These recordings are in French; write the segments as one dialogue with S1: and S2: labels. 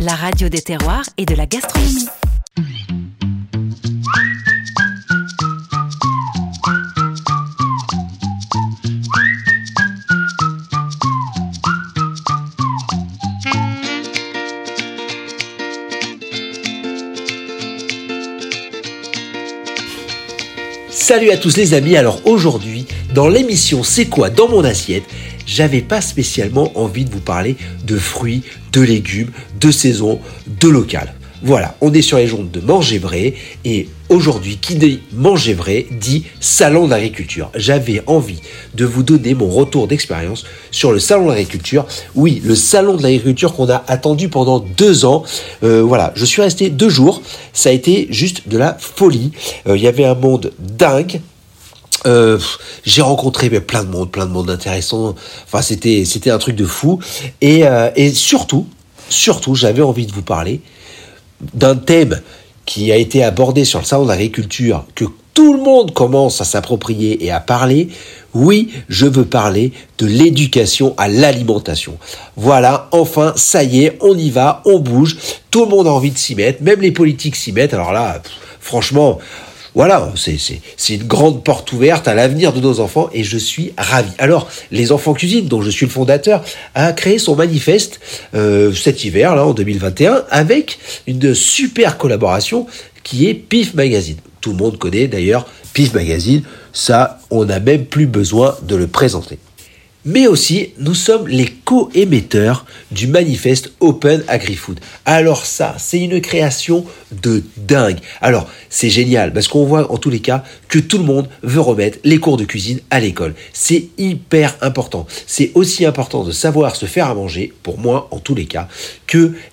S1: La radio des terroirs et de la gastronomie.
S2: Salut à tous les amis, alors aujourd'hui, dans l'émission C'est quoi dans mon assiette j'avais pas spécialement envie de vous parler de fruits, de légumes, de saison, de local. Voilà, on est sur les journaux de Manger Vrai et aujourd'hui, qui dit Manger Vrai dit Salon d'agriculture. J'avais envie de vous donner mon retour d'expérience sur le Salon d'agriculture. Oui, le Salon de l'agriculture qu'on a attendu pendant deux ans. Euh, voilà, je suis resté deux jours. Ça a été juste de la folie. Euh, il y avait un monde dingue. Euh, j'ai rencontré plein de monde, plein de monde intéressant. Enfin, c'était c'était un truc de fou. Et, et surtout, surtout, j'avais envie de vous parler d'un thème qui a été abordé sur le salon de l'agriculture, que tout le monde commence à s'approprier et à parler, oui, je veux parler de l'éducation à l'alimentation. Voilà, enfin, ça y est, on y va, on bouge, tout le monde a envie de s'y mettre, même les politiques s'y mettent. Alors là, franchement, voilà, c'est une grande porte ouverte à l'avenir de nos enfants et je suis ravi. Alors, les enfants cuisine, dont je suis le fondateur, a créé son manifeste euh, cet hiver, là, en 2021, avec une super collaboration qui est PIF Magazine. Tout le monde connaît d'ailleurs PIF Magazine, ça, on n'a même plus besoin de le présenter mais aussi nous sommes les co-émetteurs du manifeste Open Agri-Food. Alors ça, c'est une création de dingue. Alors, c'est génial parce qu'on voit en tous les cas que tout le monde veut remettre les cours de cuisine à l'école. C'est hyper important. C'est aussi important de savoir se faire à manger, pour moi en tous les cas,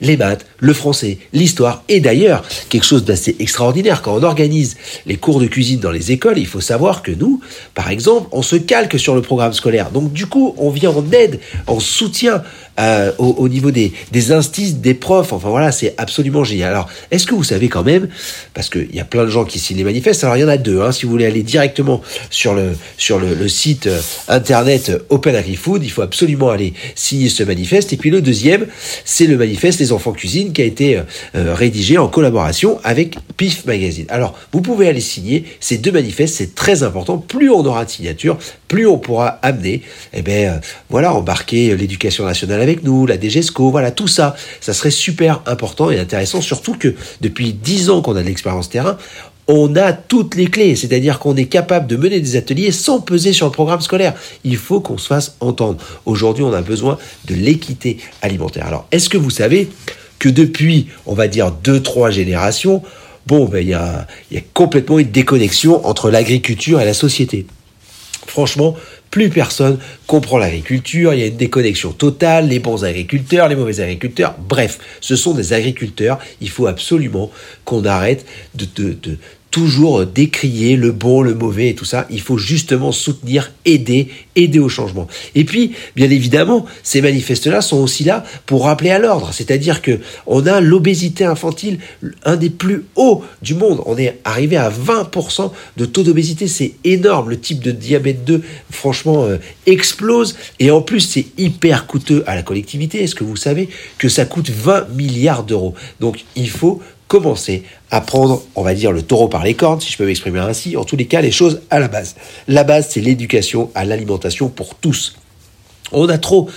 S2: les maths, le français, l'histoire et d'ailleurs quelque chose d'assez extraordinaire quand on organise les cours de cuisine dans les écoles, il faut savoir que nous, par exemple, on se calque sur le programme scolaire. Donc du coup, on vient en aide, en soutien euh, au, niveau des, des instices, des profs. Enfin voilà, c'est absolument génial. Alors, est-ce que vous savez quand même, parce qu'il y a plein de gens qui signent les manifestes, alors il y en a deux, hein, si vous voulez aller directement sur le, sur le, site euh, internet Open Agri-Food, il faut absolument aller signer ce manifeste. Et puis le deuxième, c'est le manifeste Les Enfants Cuisine qui a été euh, rédigé en collaboration avec PIF Magazine. Alors, vous pouvez aller signer ces deux manifestes, c'est très important. Plus on aura de signatures, plus on pourra amener, eh ben, voilà, embarquer l'éducation nationale avec nous, la DGESCO, voilà, tout ça, ça serait super important et intéressant, surtout que depuis dix ans qu'on a de l'expérience terrain, on a toutes les clés, c'est-à-dire qu'on est capable de mener des ateliers sans peser sur le programme scolaire. Il faut qu'on se fasse entendre. Aujourd'hui, on a besoin de l'équité alimentaire. Alors, est-ce que vous savez que depuis, on va dire, deux, trois générations, bon, ben, il y a complètement une déconnexion entre l'agriculture et la société? Franchement, plus personne comprend l'agriculture, il y a une déconnexion totale, les bons agriculteurs, les mauvais agriculteurs, bref, ce sont des agriculteurs, il faut absolument qu'on arrête de, de, toujours décrier le bon, le mauvais et tout ça. Il faut justement soutenir, aider, aider au changement. Et puis, bien évidemment, ces manifestes-là sont aussi là pour rappeler à l'ordre. C'est-à-dire que on a l'obésité infantile, un des plus hauts du monde. On est arrivé à 20% de taux d'obésité. C'est énorme. Le type de diabète 2, franchement, euh, explose. Et en plus, c'est hyper coûteux à la collectivité. Est-ce que vous savez que ça coûte 20 milliards d'euros? Donc, il faut commencer à prendre, on va dire, le taureau par les cornes, si je peux m'exprimer ainsi, en tous les cas, les choses à la base. La base, c'est l'éducation à l'alimentation pour tous. On a trop,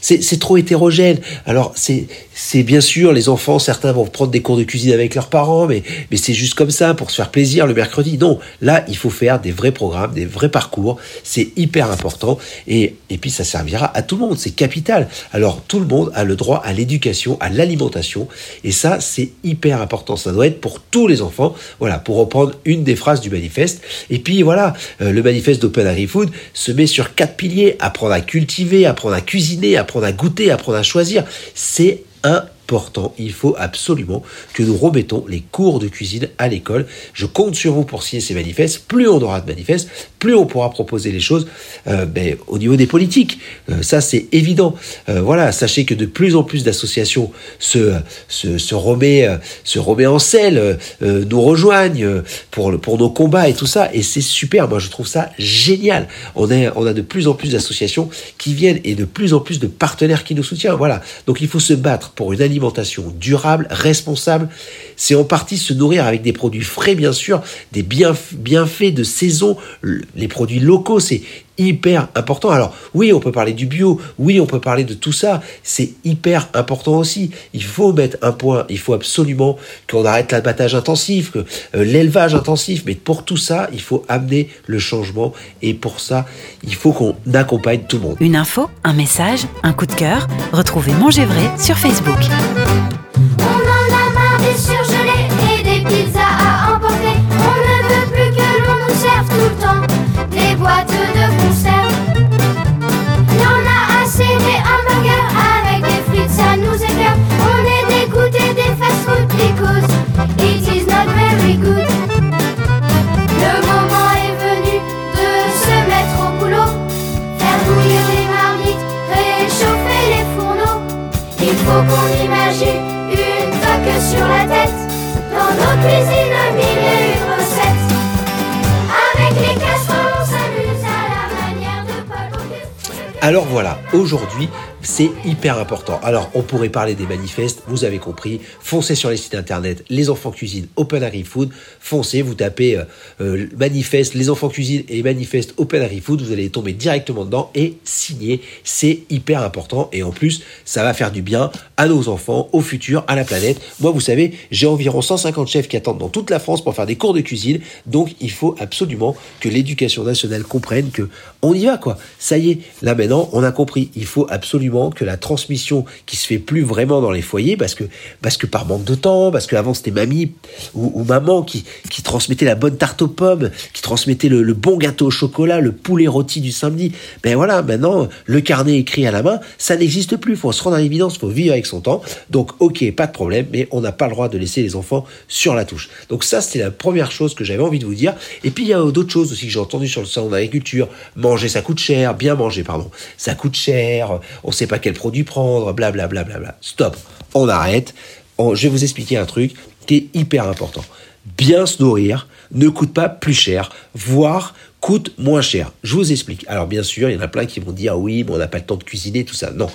S2: c'est trop hétérogène. Alors c'est bien sûr les enfants, certains vont prendre des cours de cuisine avec leurs parents, mais mais c'est juste comme ça pour se faire plaisir le mercredi. Non, là il faut faire des vrais programmes, des vrais parcours. C'est hyper important et et puis ça servira à tout le monde. C'est capital. Alors tout le monde a le droit à l'éducation, à l'alimentation et ça c'est hyper important. Ça doit être pour tous les enfants. Voilà pour reprendre une des phrases du manifeste. Et puis voilà euh, le manifeste d'Open Agri Food se met sur quatre piliers apprendre à cultiver apprendre à cuisiner, apprendre à goûter, apprendre à choisir. C'est un il faut absolument que nous remettons les cours de cuisine à l'école. Je compte sur vous pour signer ces manifestes. Plus on aura de manifestes, plus on pourra proposer les choses euh, ben, au niveau des politiques. Euh, ça, c'est évident. Euh, voilà, sachez que de plus en plus d'associations se, se, remet, se remet en selle, nous rejoignent pour, pour nos combats et tout ça. Et c'est super. Moi, je trouve ça génial. On, est, on a de plus en plus d'associations qui viennent et de plus en plus de partenaires qui nous soutiennent. Voilà. Donc, il faut se battre pour une alimentation alimentation durable, responsable, c'est en partie se nourrir avec des produits frais, bien sûr, des bienfaits de saison, les produits locaux, c'est hyper important. Alors oui, on peut parler du bio, oui, on peut parler de tout ça, c'est hyper important aussi. Il faut mettre un point, il faut absolument qu'on arrête l'abattage intensif, que euh, l'élevage intensif, mais pour tout ça, il faut amener le changement et pour ça, il faut qu'on accompagne tout le monde.
S1: Une info, un message, un coup de cœur, retrouvez Manger Vrai sur Facebook.
S3: On en a marre des imagine une toque sur la tête dans nos cuisines mille et une recettes. Avec les casseroles, on s'amuse à la manière de Paul.
S2: Alors voilà, aujourd'hui, c'est hyper important. Alors, on pourrait parler des manifestes, vous avez compris. Foncez sur les sites internet, les enfants cuisine, Open Agri Food. Foncez, vous tapez euh, euh, manifeste, les enfants cuisine et manifeste Open Agri Food, vous allez tomber directement dedans et signer. C'est hyper important et en plus, ça va faire du bien à nos enfants, au futur, à la planète. Moi, vous savez, j'ai environ 150 chefs qui attendent dans toute la France pour faire des cours de cuisine. Donc, il faut absolument que l'éducation nationale comprenne que on y va, quoi. Ça y est, là maintenant, on a compris. Il faut absolument que la transmission qui se fait plus vraiment dans les foyers parce que parce que par manque de temps, parce qu'avant c'était mamie ou, maman qui qui transmettait la bonne tarte aux pommes, qui transmettait le, bon gâteau au chocolat, le poulet rôti du samedi. Ben voilà, maintenant le carnet écrit à la main, ça n'existe plus. Faut se rendre à l'évidence, faut vivre avec son temps. Donc ok, pas de problème, mais on n'a pas le droit de laisser les enfants sur la touche. Donc ça c'était la première chose que j'avais envie de vous dire. Et puis il y a d'autres choses aussi que j'ai entendu sur le salon d'agriculture. Manger ça coûte cher, bien manger pardon, ça coûte cher. On pas quel produit prendre, blablabla. Bla, bla, bla. Stop, on arrête. On- je vais vous expliquer un truc qui est hyper important. Bien se nourrir ne coûte pas plus cher, voire coûte moins cher. Je vous explique. Alors bien sûr, il y en a plein qui vont dire oui, mais on n'a pas le temps de cuisiner, tout ça. Non.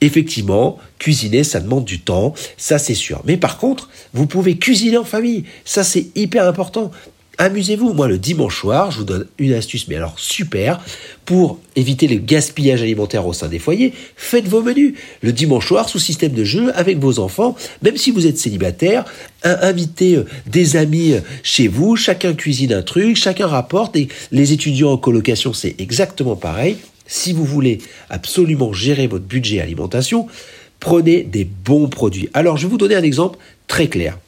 S2: Effectivement, cuisiner, ça demande du temps, ça c'est sûr. Mais par contre, vous pouvez cuisiner en famille. Ça c'est hyper important. Amusez-vous. Moi, le dimanche soir, je vous donne une astuce, mais alors super, pour éviter le gaspillage alimentaire au sein des foyers. Faites vos menus. Le dimanche soir, sous système de jeu, avec vos enfants, même si vous êtes célibataire, in- invitez euh, des amis euh, chez vous, chacun cuisine un truc, chacun rapporte, et les étudiants en colocation, c'est exactement pareil. Si vous voulez absolument gérer votre budget alimentation, prenez des bons produits. Alors, je vais vous donner un exemple très clair.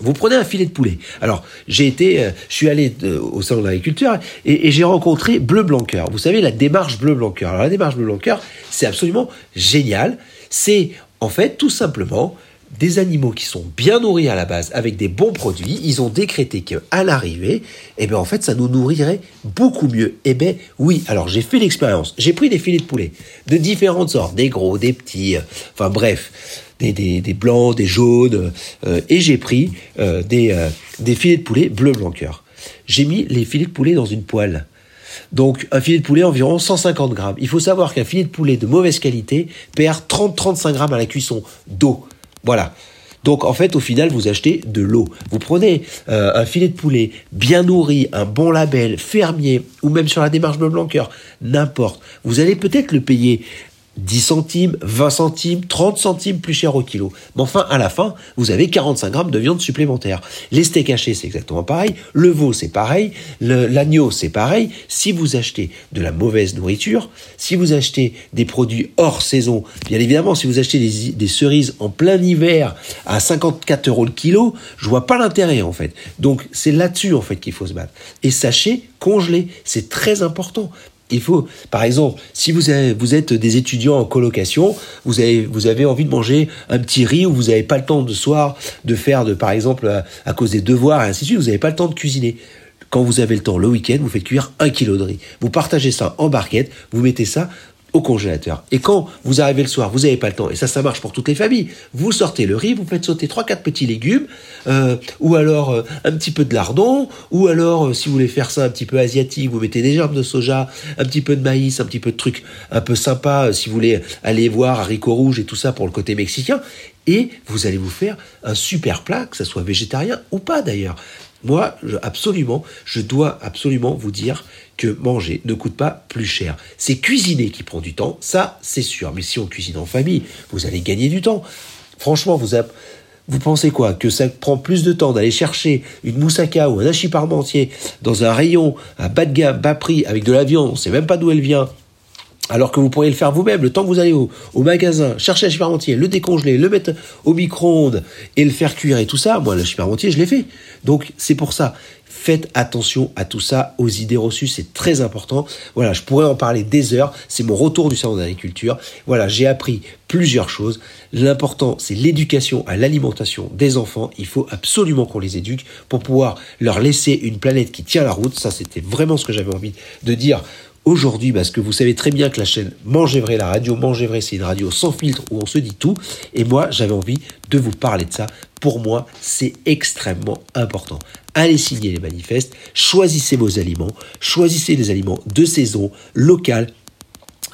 S2: Vous prenez un filet de poulet. Alors, j'ai été, euh, je suis allé euh, au salon de l'agriculture et, j'ai rencontré Bleu Blanqueur. Vous savez, la démarche Bleu Blanqueur. Alors, la démarche Bleu Blanqueur, c'est absolument génial. C'est, en fait, tout simplement, des animaux qui sont bien nourris à la base avec des bons produits. Ils ont décrété qu'à l'arrivée, eh ben, en fait, ça nous nourrirait beaucoup mieux. Eh ben, oui. Alors, j'ai fait l'expérience. J'ai pris des filets de poulet de différentes sortes, des gros, des petits, euh, enfin, bref des, des, des blancs, des jaunes, euh, et j'ai pris euh, des, euh, des filets de poulet bleu blanc cœur. J'ai mis les filets de poulet dans une poêle. Donc un filet de poulet environ 150 grammes. Il faut savoir qu'un filet de poulet de mauvaise qualité perd 30-35 grammes à la cuisson d'eau. Voilà. Donc en fait, au final, vous achetez de l'eau. Vous prenez euh, un filet de poulet bien nourri, un bon label, fermier, ou même sur la démarche bleu blanc cœur, n'importe. Vous allez peut-être le payer 10 centimes, 20 centimes, 30 centimes plus cher au kilo. Mais enfin, à la fin, vous avez 45 grammes de viande supplémentaire. Les steaks hachés, c'est exactement pareil. Le veau, c'est pareil. L'agneau, c'est pareil. Si vous achetez de la mauvaise nourriture, si vous achetez des produits hors saison, bien évidemment, si vous achetez des, des cerises en plein hiver à 54 euros le kilo, je vois pas l'intérêt, en fait. Donc, c'est là-dessus, en fait, qu'il faut se battre. Et sachez, congeler, c'est très important. Il faut, par exemple, si vous, êtes des étudiants en colocation, vous avez, vous avez envie de manger un petit riz ou vous n'avez pas le temps de soir de faire, de, par exemple, à, à cause des devoirs et ainsi de suite, vous n'avez pas le temps de cuisiner. Quand vous avez le temps le week-end, vous faites cuire un kilo de riz. Vous partagez ça en barquette, vous mettez ça au congélateur. Et quand vous arrivez le soir, vous n'avez pas le temps, et ça, ça marche pour toutes les familles, vous sortez le riz, vous faites sauter trois quatre petits légumes, euh, ou alors euh, un petit peu de lardon, ou alors, euh, si vous voulez faire ça un petit peu asiatique, vous mettez des germes de soja, un petit peu de maïs, un petit peu de trucs un peu sympa, si vous voulez aller voir haricots rouges et tout ça pour le côté mexicain, et vous allez vous faire un super plat, que ça soit végétarien ou pas d'ailleurs. Moi, absolument, je dois absolument vous dire que manger ne coûte pas plus cher. C'est cuisiner qui prend du temps, ça c'est sûr. Mais si on cuisine en famille, vous allez gagner du temps. Franchement, vous, vous pensez quoi? Que ça prend plus de temps d'aller chercher une moussaka ou un hachis parmentier dans un rayon à bas de gamme, bas prix, avec de la viande, on ne sait même pas d'où elle vient, alors que vous pourriez le faire vous-même, le temps que vous allez au, magasin, chercher un supermentier, le décongeler, le mettre au micro-ondes et le faire cuire et tout ça, moi le supermentier je l'ai fait. Donc c'est pour ça, faites attention à tout ça, aux idées reçues, c'est très important. Voilà, je pourrais en parler des heures, c'est mon retour du salon d'agriculture. Voilà, j'ai appris plusieurs choses. L'important, c'est l'éducation à l'alimentation des enfants. Il faut absolument qu'on les éduque pour pouvoir leur laisser une planète qui tient la route. Ça, c'était vraiment ce que j'avais envie de dire aujourd'hui, parce que vous savez très bien que la chaîne Mangez Vrai, la radio Mangez Vrai, c'est une radio sans filtre où on se dit tout. Et moi, j'avais envie de vous parler de ça. Pour moi, c'est extrêmement important. Allez signer les manifestes, choisissez vos aliments, choisissez des aliments de saison, local,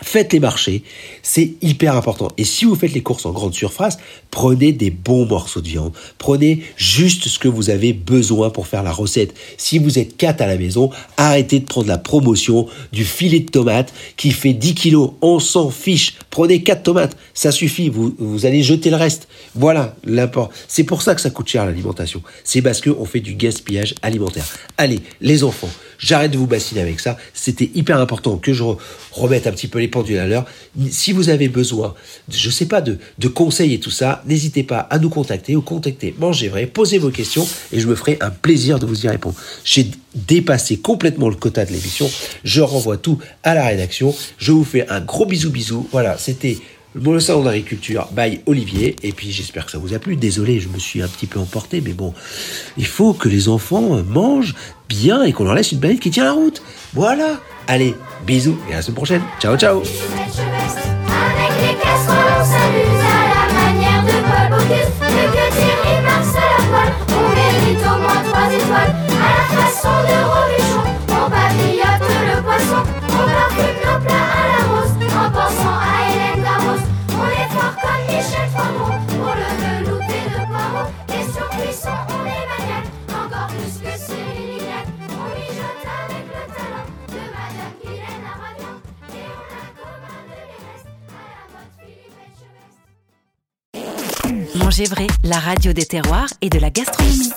S2: Faites les marchés, c'est hyper important. Et si vous faites les courses en grande surface, prenez des bons morceaux de viande. Prenez juste ce que vous avez besoin pour faire la recette. Si vous êtes 4 à la maison, arrêtez de prendre la promotion du filet de tomates qui fait 10 kilos. On s'en fiche. Prenez 4 tomates, ça suffit. Vous, vous allez jeter le reste. Voilà l'import. C'est pour ça que ça coûte cher l'alimentation. C'est parce qu'on fait du gaspillage alimentaire. Allez, les enfants, J'arrête de vous bassiner avec ça. C'était hyper important que je remette un petit peu les pendules à l'heure. Si vous avez besoin, je sais pas, de, de conseils et tout ça, n'hésitez pas à nous contacter ou contacter Mangez Vrai, posez vos questions et je me ferai un plaisir de vous y répondre. J'ai dépassé complètement le quota de l'émission. Je renvoie tout à la rédaction. Je vous fais un gros bisou bisou. Voilà, c'était le salon d'agriculture by Olivier. Et puis j'espère que ça vous a plu. Désolé, je me suis un petit peu emporté, mais bon, il faut que les enfants mangent bien et qu'on leur laisse une planète qui tient la route. Voilà. Allez, bisous et à la semaine prochaine. Ciao, ciao.
S1: La radio des terroirs et de la gastronomie.